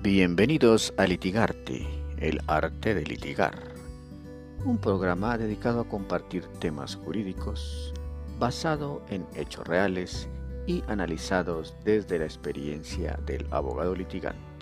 Bienvenidos a Litigarte, el arte de litigar, un programa dedicado a compartir temas jurídicos basado en hechos reales y analizados desde la experiencia del abogado litigante.